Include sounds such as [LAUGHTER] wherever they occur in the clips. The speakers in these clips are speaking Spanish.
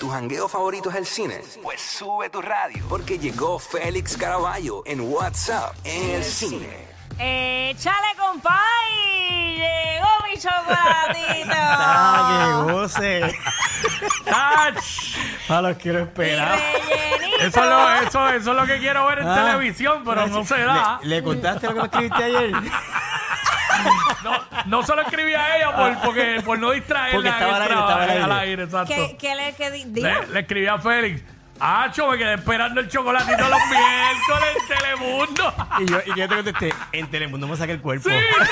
¿Tu jangueo favorito es el cine? Pues sube tu radio, porque llegó Félix Caraballo en WhatsApp en el cine. ¡Échale, compay! ¡Llegó mi chocolatito! [LAUGHS] ¡Ah, qué goce! ¡Ach! Ah, los quiero esperar. rellenito. Eso, es lo- eso, eso es lo que quiero ver en Ah. televisión, pero no se da. ¿Le, le contaste lo que me escribiste ayer? [LAUGHS] No, no se lo escribí a ella por, porque, por no distraerla Porque estaba al aire, estaba al al aire. aire, exacto. ¿Qué, qué le qué di- dijo? Le, le escribí a Félix. Acho, me quedé esperando el chocolatito los miércoles en Telemundo. Y yo, y yo te contesté, en Telemundo me saca el cuerpo. Sí, sí.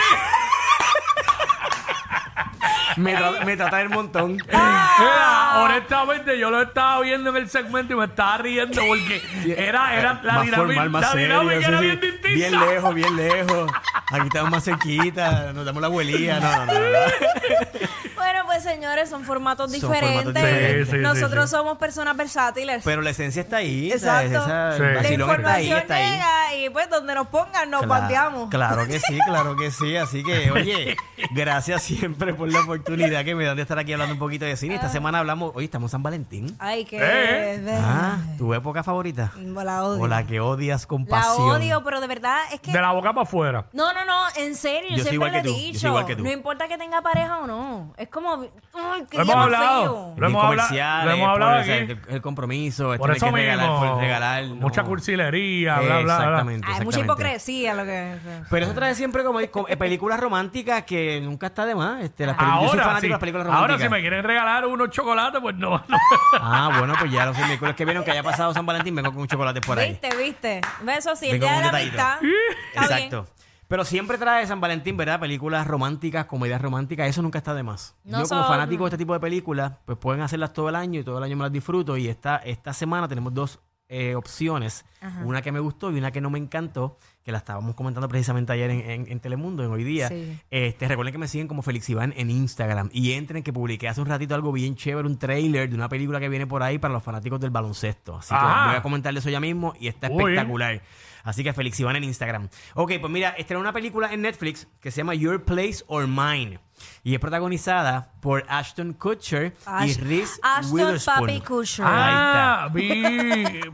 Me, tra- me trata del montón. Mira, honestamente, yo lo estaba viendo en el segmento y me estaba riendo porque era, era la más dinámica, formal, más la serio. dinámica sí, era sí. bien distinta. Bien lejos, bien lejos. Aquí estamos más cerquita, nos damos la abuelía. No, no, no. no. Señores, son formatos Son diferentes. formatos diferentes. Sí, sí, sí, Nosotros sí. somos personas versátiles. Pero la esencia está ahí. ¿sabes? Exacto. Esa- Sí. el la vacilón está ahí, información está ahí. llega y pues donde nos pongan nos bandeamos. Claro que sí, claro que sí. Así que, [LAUGHS] oye, gracias siempre por la oportunidad que me dan de estar aquí hablando un poquito de cine. Esta semana hablamos, oye, estamos en San Valentín. Ay, qué... Eh. Ah, ¿tu época favorita? La odio. O la que odias con La pasión. odio, pero de verdad es que... De la boca para afuera. No, no, no, en serio, yo, Yo soy siempre igual lo he que tú, yo soy dicho. igual que tú. No importa que tenga pareja o no. Es como, qué Lo día hemos más hablado. feo. Lo hemos hablado- lo hemos hablado aquí. el, el compromiso, esto Por eso que regalar, mismo. por regalar. no. Mucha cursilería, bla, bla, bla. Exactamente. Hay mucha exactamente. hipocresía lo que... Pero eso trae siempre como, como, eh, películas románticas que nunca está de más. Este, las yo soy Ahora, fanático sí. de las películas ahora románticas. si me quieren regalar unos chocolates, pues no. no. Ah, bueno, pues ya los miércoles que vienen, que haya pasado San Valentín, vengo con un chocolate por ahí. Viste, viste. Eso sí, el Vengo día de con la un amistad. [LAUGHS] está bien. Exacto. Pero siempre trae San Valentín, ¿verdad? Películas románticas, comedias románticas, eso nunca está de más. No Yo como fanático de este tipo de películas, pues pueden hacerlas todo el año y todo el año me las disfruto. Y esta, esta semana tenemos dos eh, opciones, una que me gustó y una que no me encantó, que la estábamos comentando precisamente ayer en, en- en Telemundo, en hoy día. Sí. Este, recuerden que me siguen como Felix Iván en Instagram y entren que publiqué hace un ratito algo bien chévere, un trailer de una película que viene por ahí para los fanáticos del baloncesto. Así que voy a comentarles eso ya mismo y está Uy. espectacular. Así que Felix Iván en Instagram. Ok, pues mira, estrenó una película en Netflix que se llama Your Place or Mine. Y es protagonizada por Ashton Kutcher y Reese Ashton Witherspoon. Papi Kutcher. Ah, vi,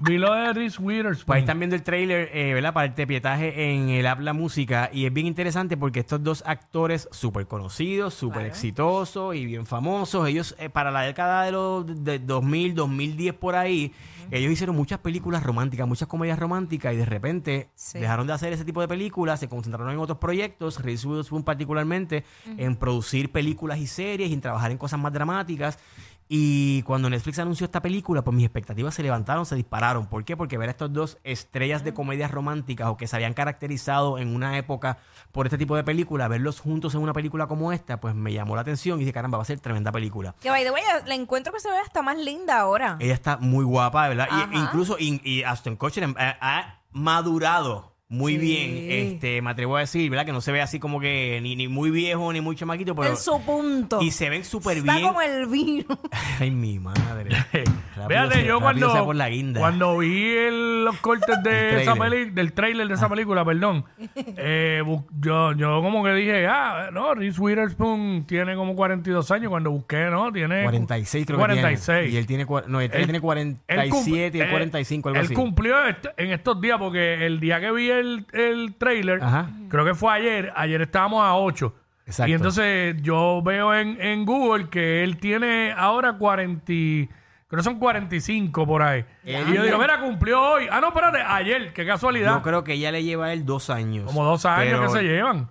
vi lo de Reese Witherspoon. Pues ahí están viendo el trailer, eh, ¿verdad? Para el tepietaje en el Habla Música. Y es bien interesante porque estos dos actores súper conocidos, súper exitosos y bien famosos, ellos eh, para la década de los de 2000, 2010 por ahí, ellos hicieron muchas películas románticas, muchas comedias románticas y de repente Sí. dejaron de hacer ese tipo de películas, se concentraron en otros proyectos, Reese Witherspoon particularmente, en producir películas y series y trabajar en cosas más dramáticas. Y cuando Netflix anunció esta película, pues mis expectativas se levantaron, se dispararon. ¿Por qué? Porque ver a estos dos estrellas de comedias románticas o que se habían caracterizado en una época por este tipo de película, verlos juntos en una película como esta, pues me llamó la atención y dije, caramba, va a ser tremenda película. Que by the way, la encuentro que se ve hasta más linda ahora. Ella está muy guapa, ¿verdad? Y- Ajá. incluso y, y Aston Kutcher ha, ha madurado muy Sí. bien. Este, me atrevo a decir, ¿verdad? Que no se ve así como que ni, ni muy viejo ni muy chamaquito, pero en su punto. y se ven súper Está bien. como el vino. [LAUGHS] Ay, mi madre. [LAUGHS] Se- yo rápido cuando, por la guinda. cuando vi el- los cortes de [LAUGHS] El esa trailer. peli- del trailer de esa película, perdón, [LAUGHS] eh, bu- yo, yo como que dije, ah, no, Reese Witherspoon tiene como 42 años. Cuando busqué, ¿no? Tiene 46 creo 46. que tiene. Y él tiene, cua- no, él Él- tiene él 47 cum- y el eh, 45, algo él así. cumplió est- en estos días porque el día que vi el, el trailer, Ajá. creo que fue ayer, ayer estábamos a 8. Exacto. Y entonces yo veo en, en Google que él tiene ahora 40, y- creo que son 45 por ahí. Y yo digo, mira, cumplió hoy. Ah, no, espérate, ayer, qué casualidad. Yo creo que ella le lleva a él dos años. Como dos años Pero que se llevan.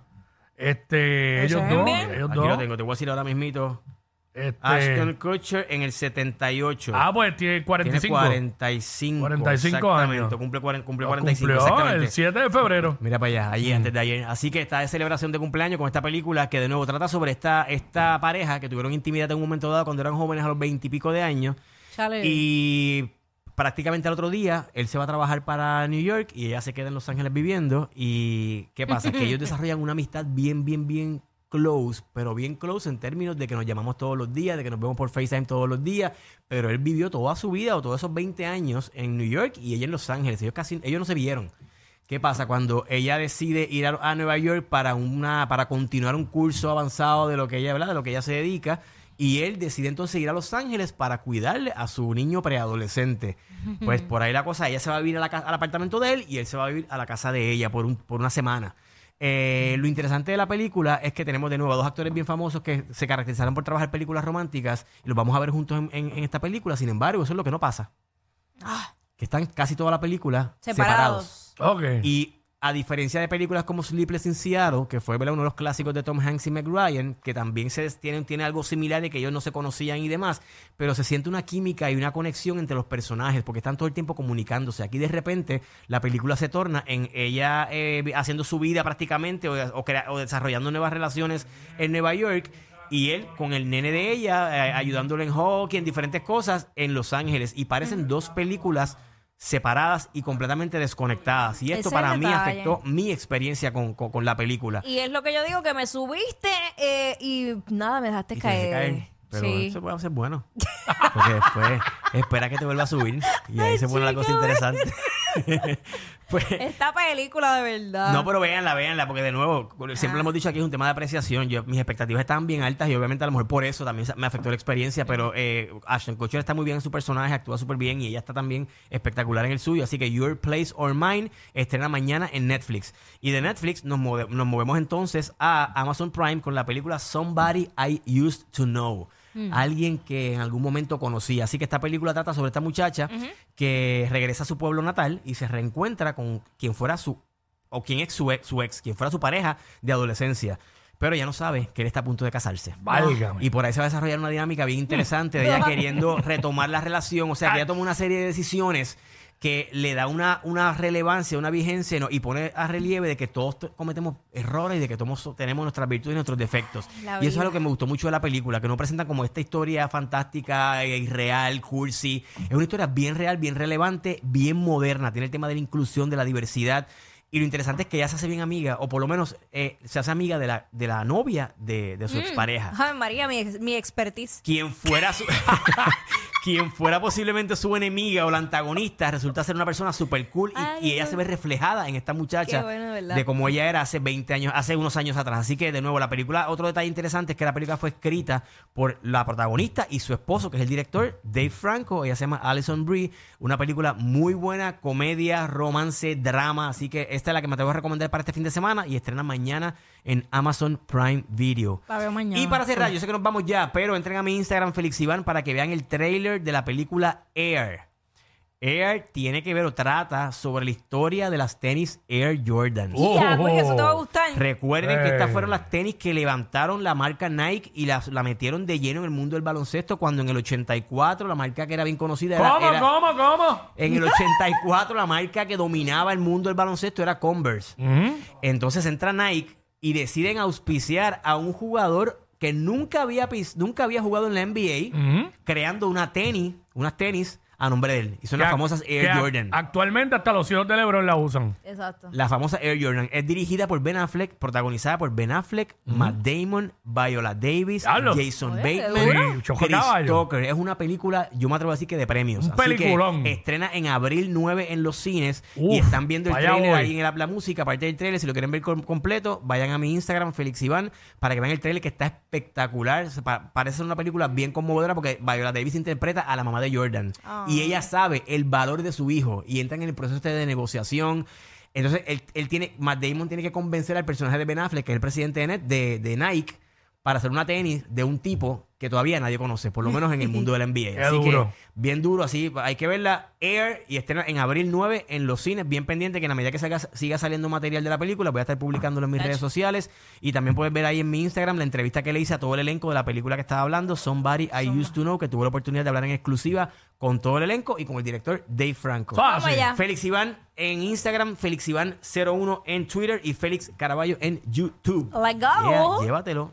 Este, ellos es dos, bien. ellos Aquí dos. lo tengo, te voy a decir ahora mismito. Este, Ashton Kutcher en el 78. ah, pues tiene Tiene 45. 45. 45 exactamente. años. Cumple, cuaren- cumple Lo 45. cumplió exactamente. el 7 de febrero. [LAUGHS] Mira para allá, allí antes de ayer. Así que está de celebración de cumpleaños con esta película que de nuevo trata sobre esta, esta pareja que tuvieron intimidad en un momento dado cuando eran jóvenes a los 20 y pico de años. Chale. Y prácticamente al otro día él se va a trabajar para New York y ella se queda en Los Ángeles viviendo. ¿Y qué pasa? que ellos [LAUGHS] desarrollan una amistad bien, bien, bien close, pero bien close en términos de que nos llamamos todos los días, de que nos vemos por FaceTime todos los días, pero él vivió toda su vida o todos esos 20 años en New York y ella en Los Ángeles. Ellos casi ellos no se vieron. ¿Qué pasa? Cuando ella decide ir a, a Nueva York para una para continuar un curso avanzado de lo que ella, ¿verdad? De lo que ella se dedica y él decide entonces ir a Los Ángeles para cuidarle a su niño preadolescente. Pues por ahí la cosa, ella se va a vivir a la al apartamento de él y él se va a vivir a la casa de ella por, un- por una semana. Eh, lo interesante de la película es que tenemos de nuevo a dos actores bien famosos que se caracterizaron por trabajar películas románticas y los vamos a ver juntos en, en- en esta película. Sin embargo, eso es lo que no pasa. Que están casi toda la película separados. Separados. Ok. Y a diferencia de películas como Sleepless in Seattle, que fue uno de los clásicos de Tom Hanks y Meg Ryan, que también se tienen, tiene algo similar de que ellos no se conocían y demás, pero se siente una química y una conexión entre los personajes, porque están todo el tiempo comunicándose. Aquí de repente la película se torna en ella eh, haciendo su vida prácticamente o desarrollando nuevas relaciones en Nueva York. Y él con el nene de ella, eh, ayudándole en hockey, en diferentes cosas, en Los Ángeles. Y parecen dos películas separadas y completamente desconectadas. Y esto Ese para mí detalle. afectó mi experiencia con, con- con la película. Y es lo que yo digo, que me subiste eh, y nada, me dejaste Y caer. caer. Pero sí. eso puede ser bueno. Porque después espera que te vuelva a subir. Y ahí Ay, se pone la cosa interesante. [LAUGHS] pues, Esta película de verdad. No, pero véanla, véanla, porque de nuevo, siempre Ah. lo hemos dicho aquí, es un tema de apreciación. Yo, mis expectativas estaban bien altas y obviamente a lo mejor por eso también me afectó la experiencia, pero eh, Ashton Kutcher está muy bien en su personaje, actúa súper bien y ella está también espectacular en el suyo. Así que Your Place or Mine estrena mañana en Netflix. Y de Netflix nos, move- nos movemos entonces a Amazon Prime con la película Somebody I Used to Know. Alguien que en algún momento conocí. Así que esta película trata sobre esta muchacha que regresa a su pueblo natal y se reencuentra con quien fuera su o quien es su ex, su ex, quien fuera su pareja de adolescencia. Pero ella no sabe que él está a punto de casarse. Válgame. Y por ahí se va a desarrollar una dinámica bien interesante de ella [LAUGHS] queriendo retomar la relación. O sea, que ella toma una serie de decisiones que le da una, una relevancia, una vigencia ¿no? y pone a relieve de que todos cometemos errores y de que todos tenemos nuestras virtudes y nuestros defectos. La y eso es algo que me gustó mucho de la película, que no presenta como esta historia fantástica, eh, irreal, cursi. Es una historia bien real, bien relevante, bien moderna. Tiene el tema de la inclusión, de la diversidad. Y lo interesante es que ella se hace bien amiga, o por lo menos eh, se hace amiga de la, de la novia de, de su expareja Ay, María, mi, mi expertise. quien fuera su- [LAUGHS] quien fuera posiblemente su enemiga o la antagonista resulta ser una persona súper cool y, Ay, y ella se ve reflejada en esta muchacha de cómo ella era hace 20 años, hace unos años atrás. Así que de nuevo, la película, otro detalle interesante es que la película fue escrita por la protagonista y su esposo, que es el director, Dave Franco. Ella se llama Alison Brie. Una película muy buena, comedia, romance, drama. Así que esta es la que me tengo que recomendar para este fin de semana y estrena mañana en Amazon Prime Video. La veo mañana. Y para cerrar, yo sé que nos vamos ya, pero entren a mi Instagram, Felix Iván, para que vean el trailer de la película Air. Air tiene que ver o trata sobre la historia de las tenis Air Jordan. Oh. Eso te va a gustar. Recuerden que estas fueron las tenis que levantaron la marca Nike y las, la metieron de lleno en el mundo del baloncesto cuando en el 84 la marca que era bien conocida era, ¿Cómo, era- cómo, cómo? en el 84 la marca que dominaba el mundo del baloncesto era Converse. Entonces entra Nike y deciden auspiciar a un jugador que nunca había, nunca había jugado en la NBA, creando una tenis, unas tenis a nombre de él. Y son Que las ac- famosas que Air ac- Jordan. Actualmente hasta los hijos de LeBron la usan. Exacto. La famosa Air Jordan es dirigida por Ben Affleck, protagonizada por Ben Affleck, Matt Damon, Viola Davis, Diablo. Jason Oye, Bateman. Sí, choca Chris caballo. Tucker. Es una película, yo me atrevo a decir que de premios. Un Así que peliculón. estrena en abril 9 en los cines y Uf, están viendo el allá trailer voy. ahí en el App La Música. Aparte del trailer, si lo quieren ver com- completo, vayan a mi Instagram, Felix Iván, para que vean el trailer que está espectacular. Se pa- parece ser una película bien conmovedora porque Viola Davis interpreta a la mamá de Jordan. Y ella sabe el valor de su hijo y entran en el proceso este de negociación. Entonces, él, él tiene, Matt Damon tiene que convencer al personaje de Ben Affleck, que es el presidente de, Net- de, de Nike, para hacer una tenis de un tipo que todavía nadie conoce, por lo menos en el mundo del NBA. [LAUGHS] Así duro. que, bien duro, así, hay que verla Air y estrena en abril 9 en los cines, bien pendiente que en la medida que salga- siga saliendo material de la película, voy a estar publicándolo en mis redes sociales y también puedes ver ahí en mi Instagram la entrevista que le hice a todo el elenco de la película que estaba hablando, Somebody I Used to Know, que tuve la oportunidad de hablar en exclusiva con todo el elenco y con el director Dave Franco. Fácil. Félix Iván en Instagram, Félix Iván 01 en Twitter y Félix Caraballo en YouTube. Let's go. Yeah, llévatelo.